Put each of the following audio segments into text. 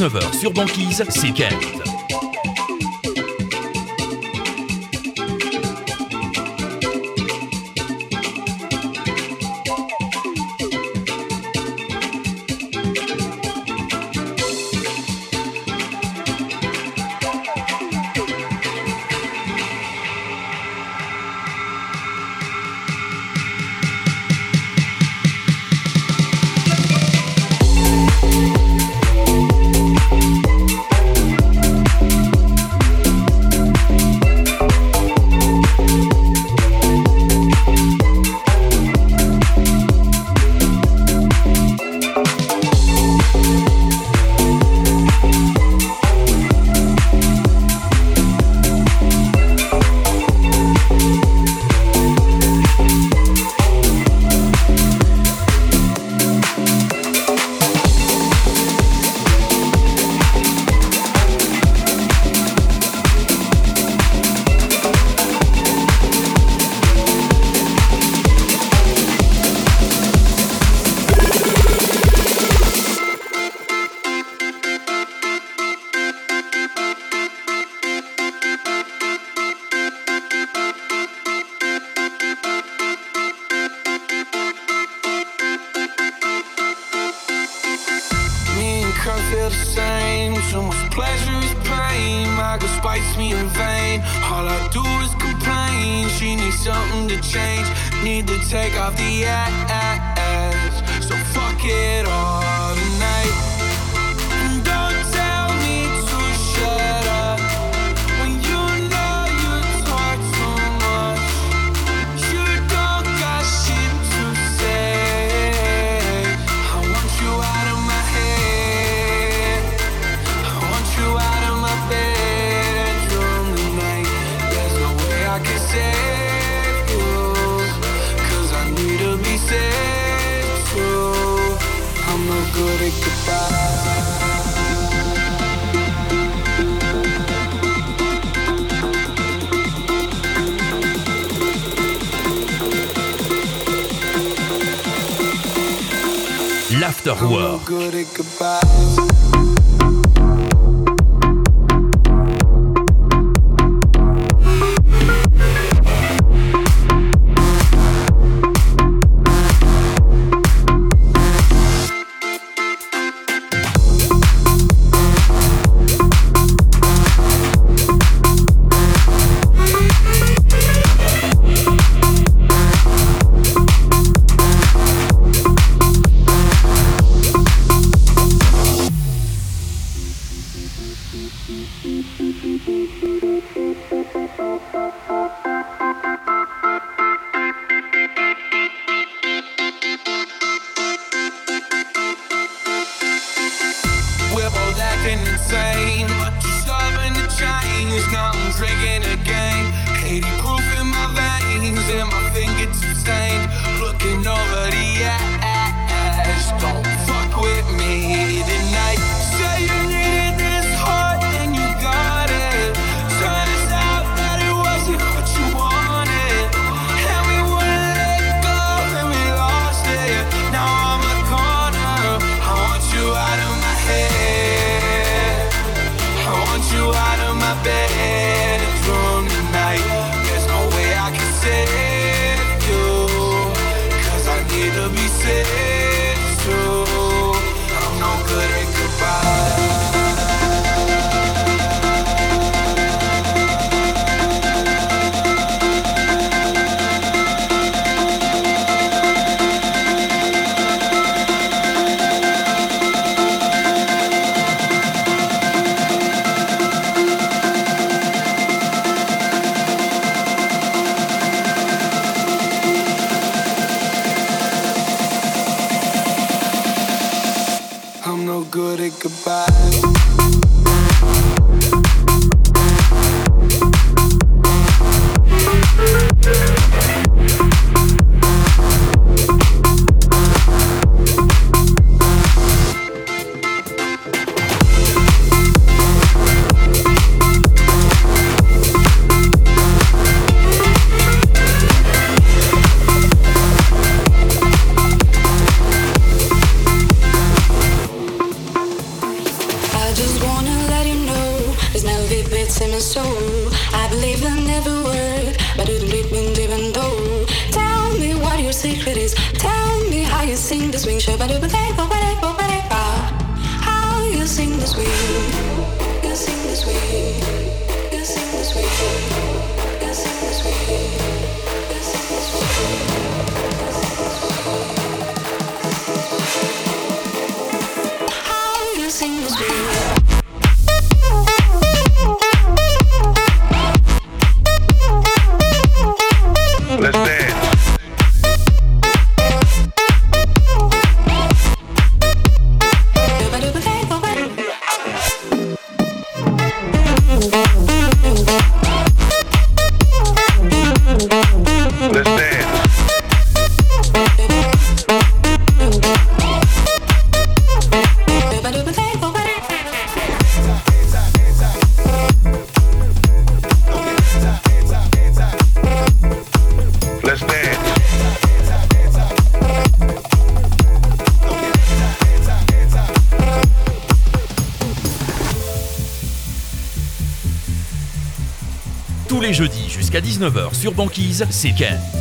19h sur Banquise, c'est Kent. All I do is complain. She needs something to change. Need to take off the ass. So fuck it all. After Work. Tell me what your secret is. Tell me how you sing the swing show, but you believe away. 19h sur Banquise, c'est Kent.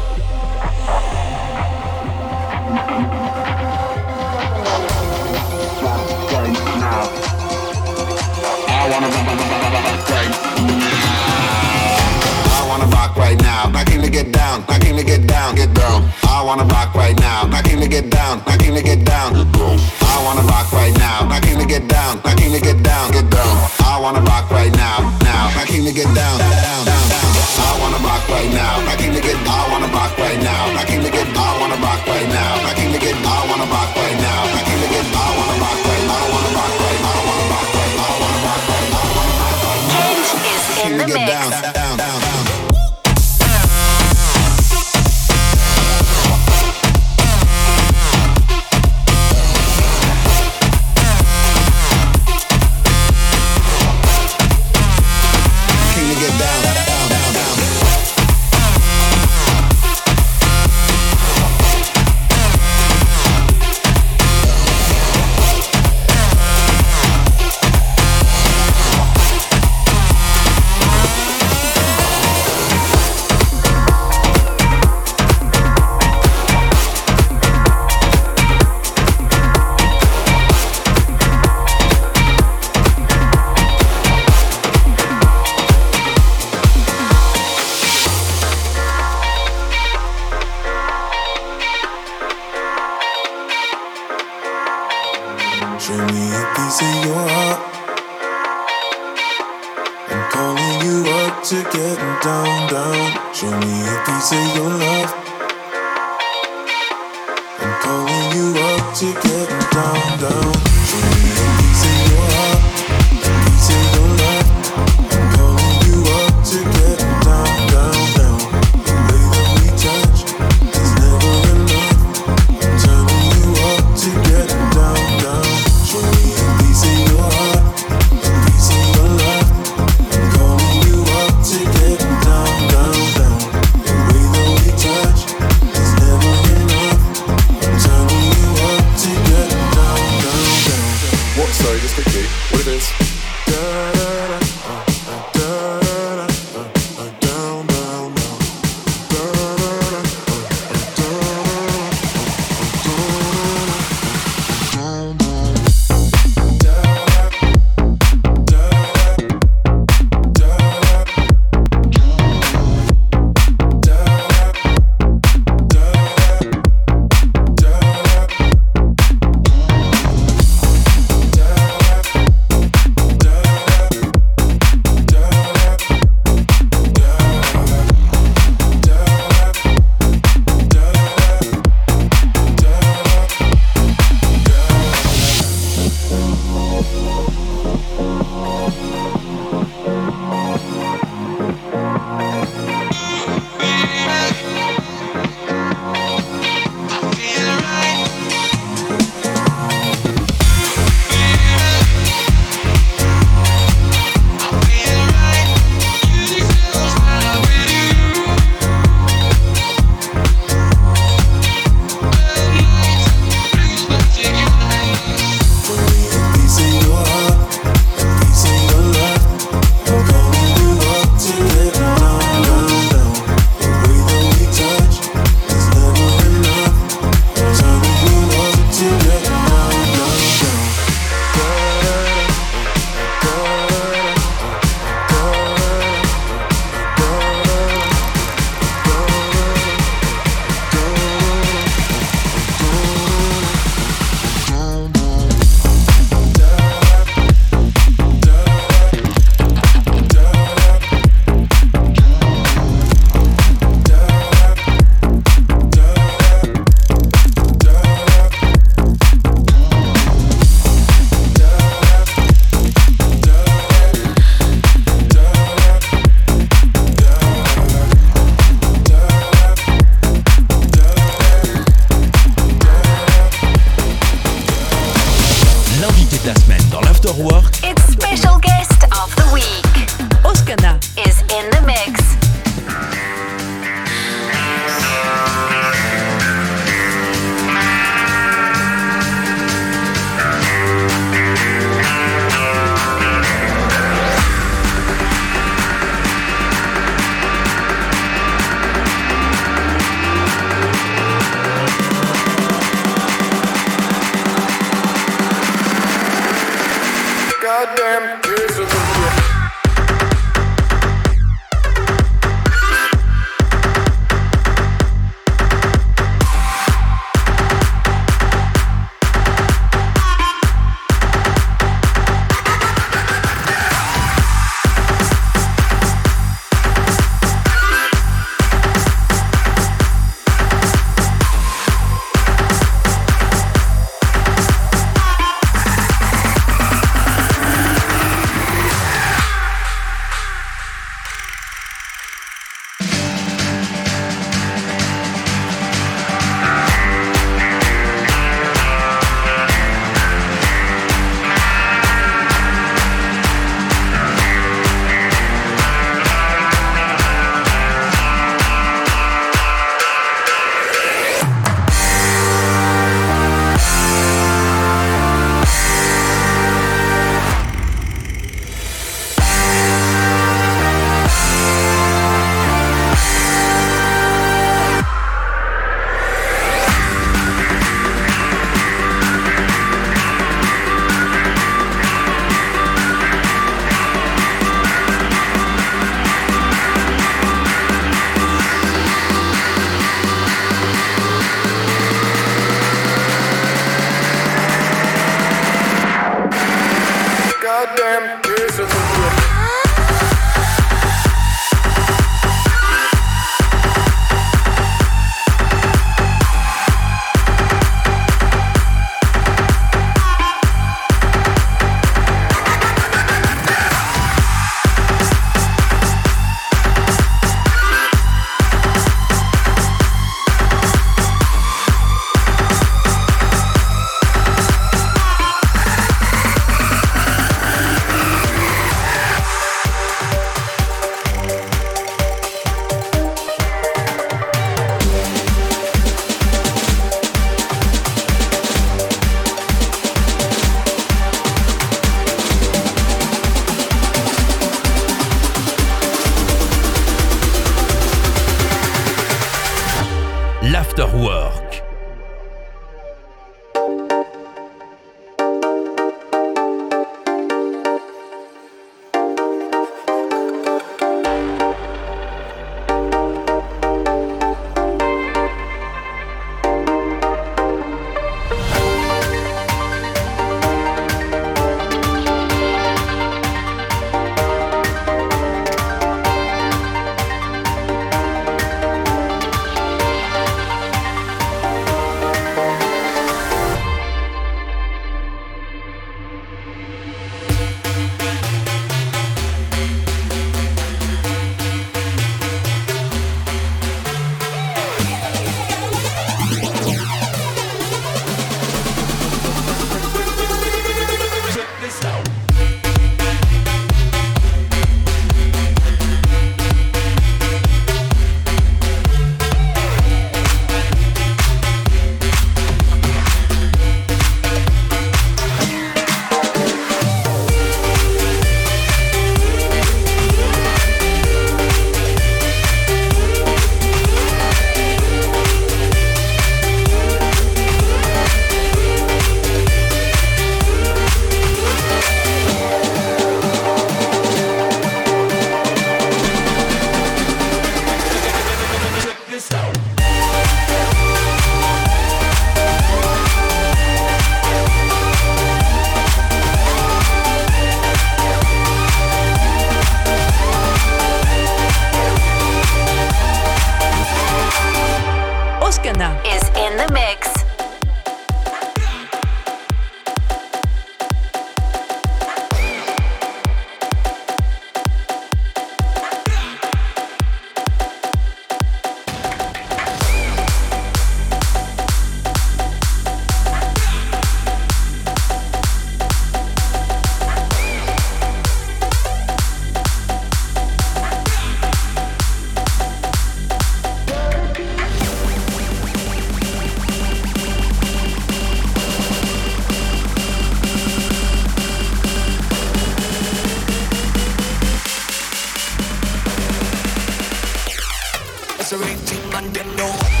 It's a rain team and they know.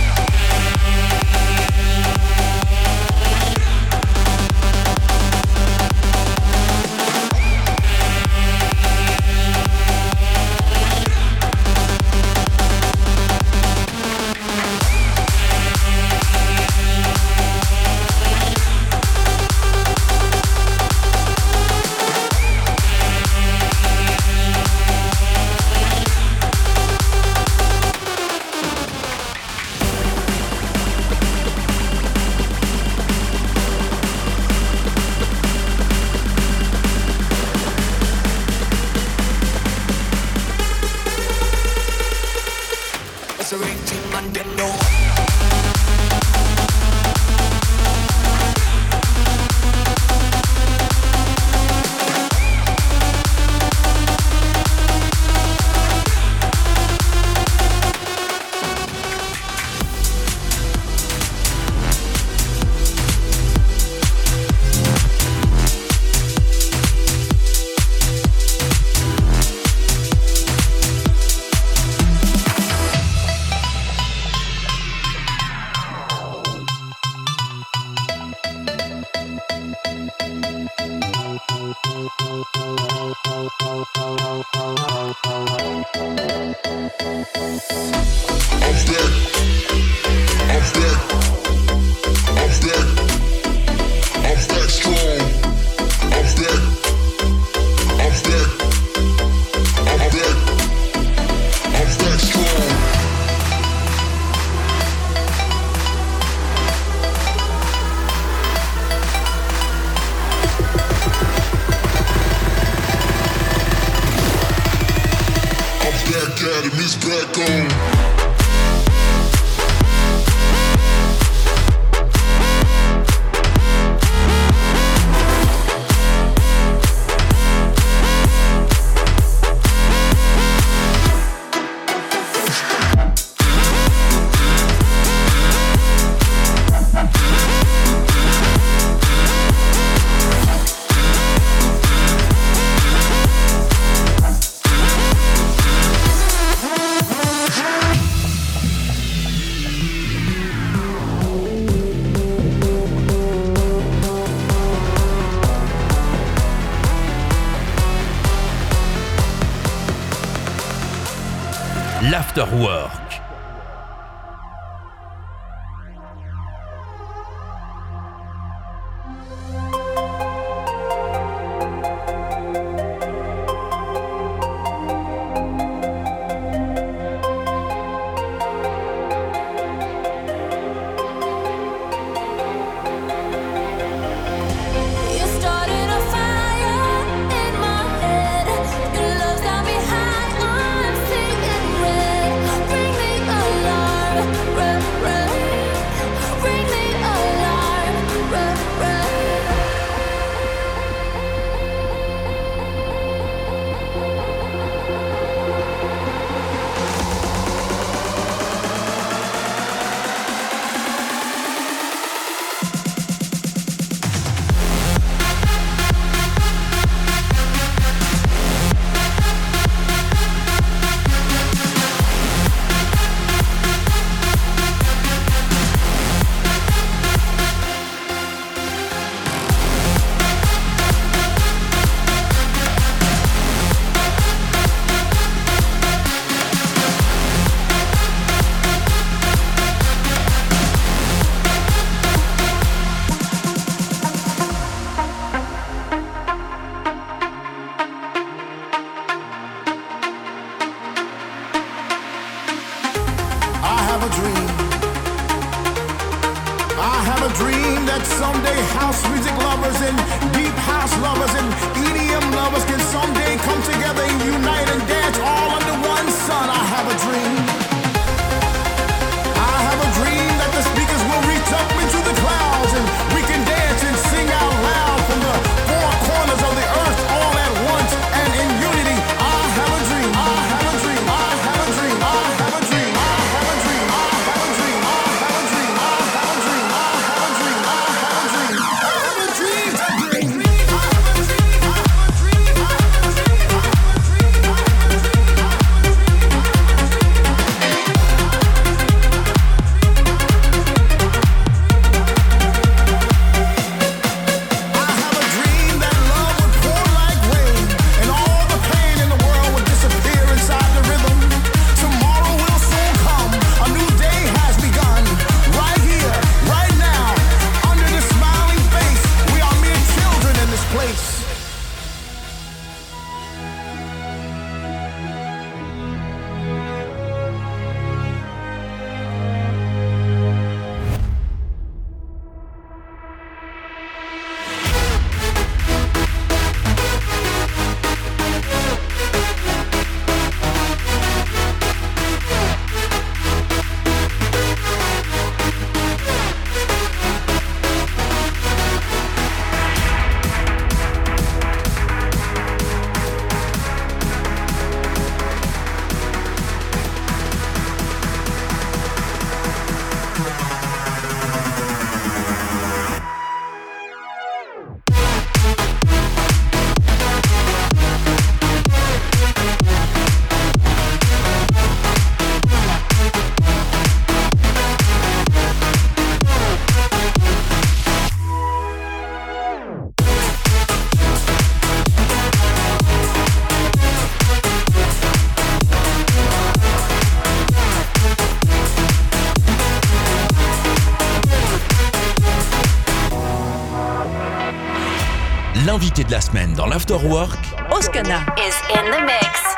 L'invité de la semaine dans l'Afterwork, Oscana. Is in the mix.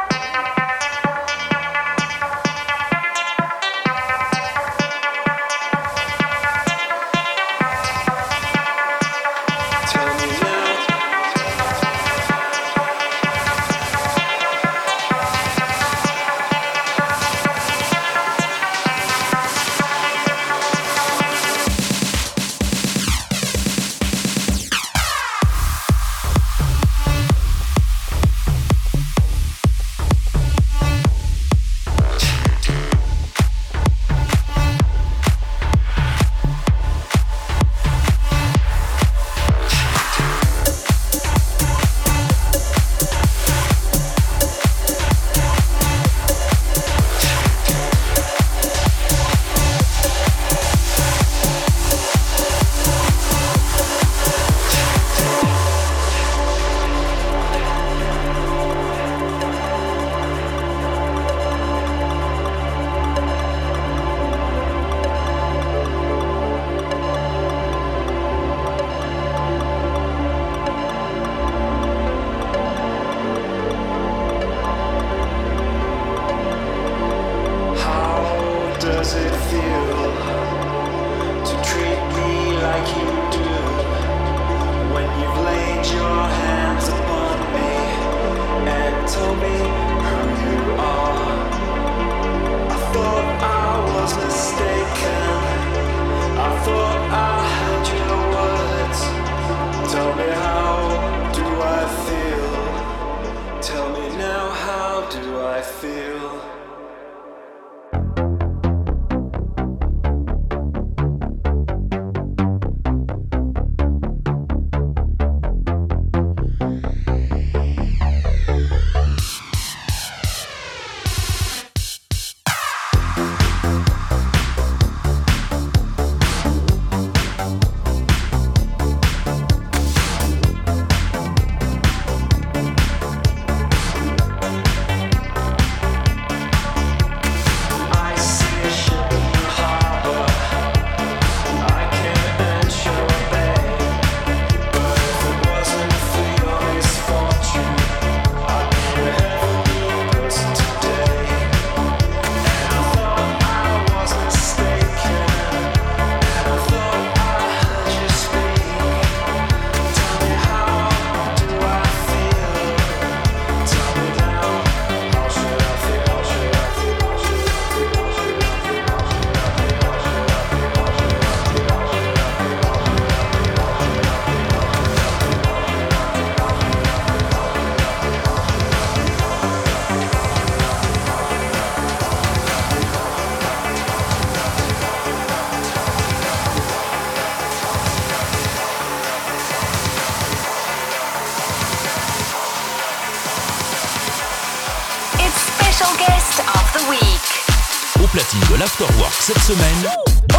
Semaine,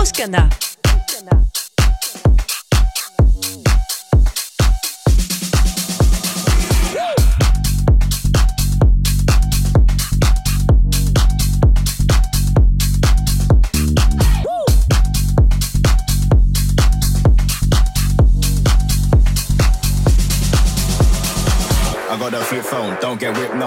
Oscana.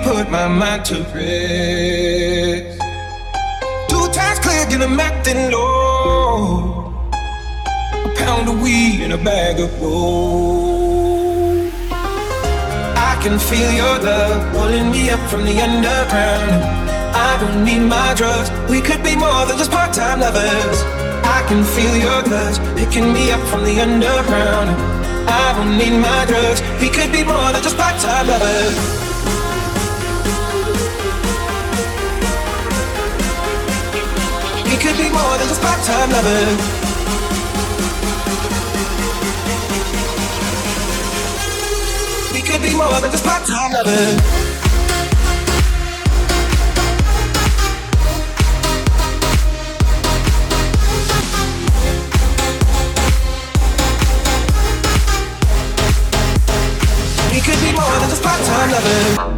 put my mind to rest. Two times clear, get a acting low. A pound of weed and a bag of gold. I can feel your love pulling me up from the underground. I don't need my drugs. We could be more than just part-time lovers. I can feel your touch picking me up from the underground. I don't need my drugs. We could be more than just part-time lovers. be more than just part-time lovers. We could be more than just part-time lovers. We could be more than just part-time lovers.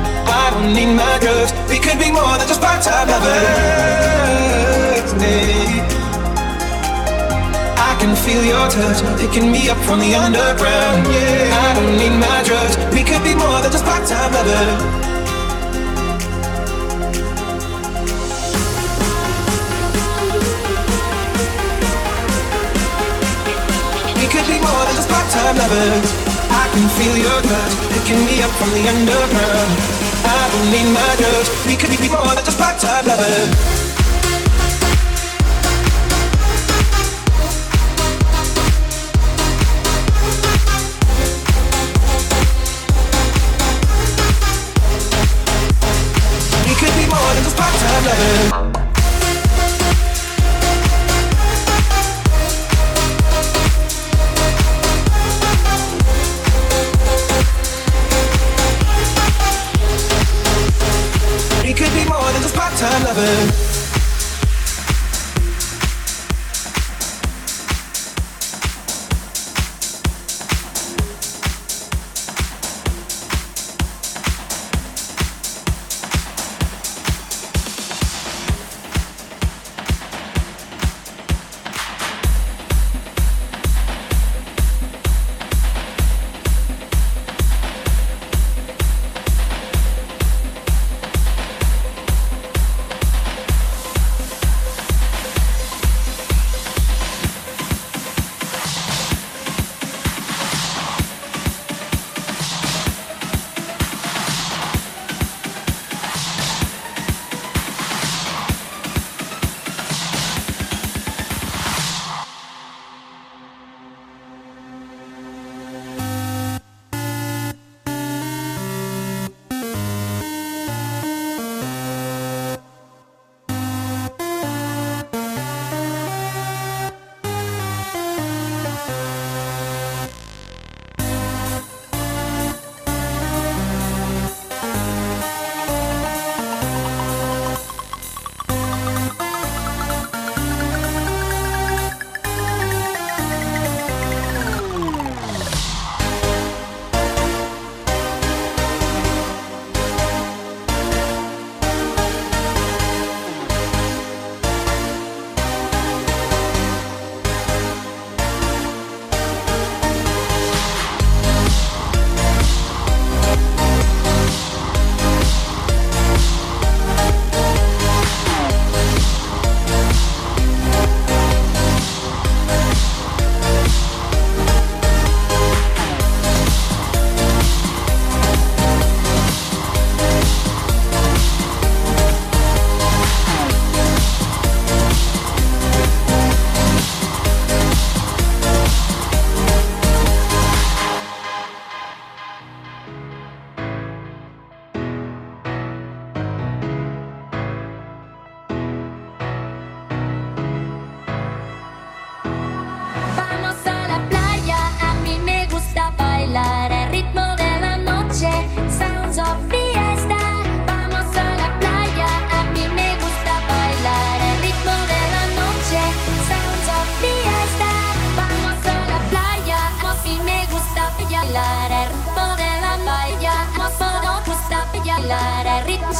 I don't need my drugs. We could be more than just part-time lovers. I can feel your touch picking me up from the underground. I don't need my drugs. We could be more than just part-time lovers. We could be more than just part-time lovers. I can feel your touch picking me up from the underground. Need my drugs. We could be more than just part-time lovers.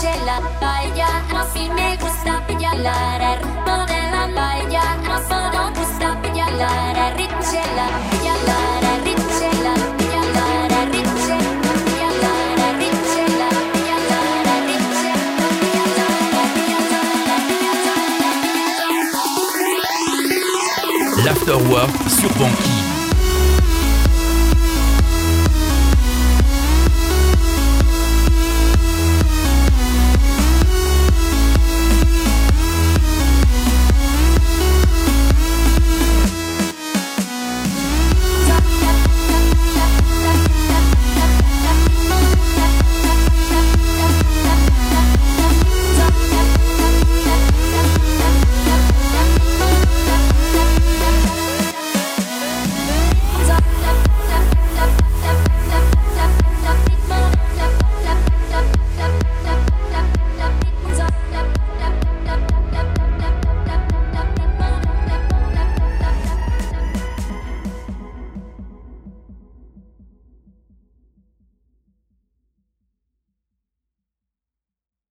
Marcela, baila así me gusta Richela. L'Afterwork sur Banqui.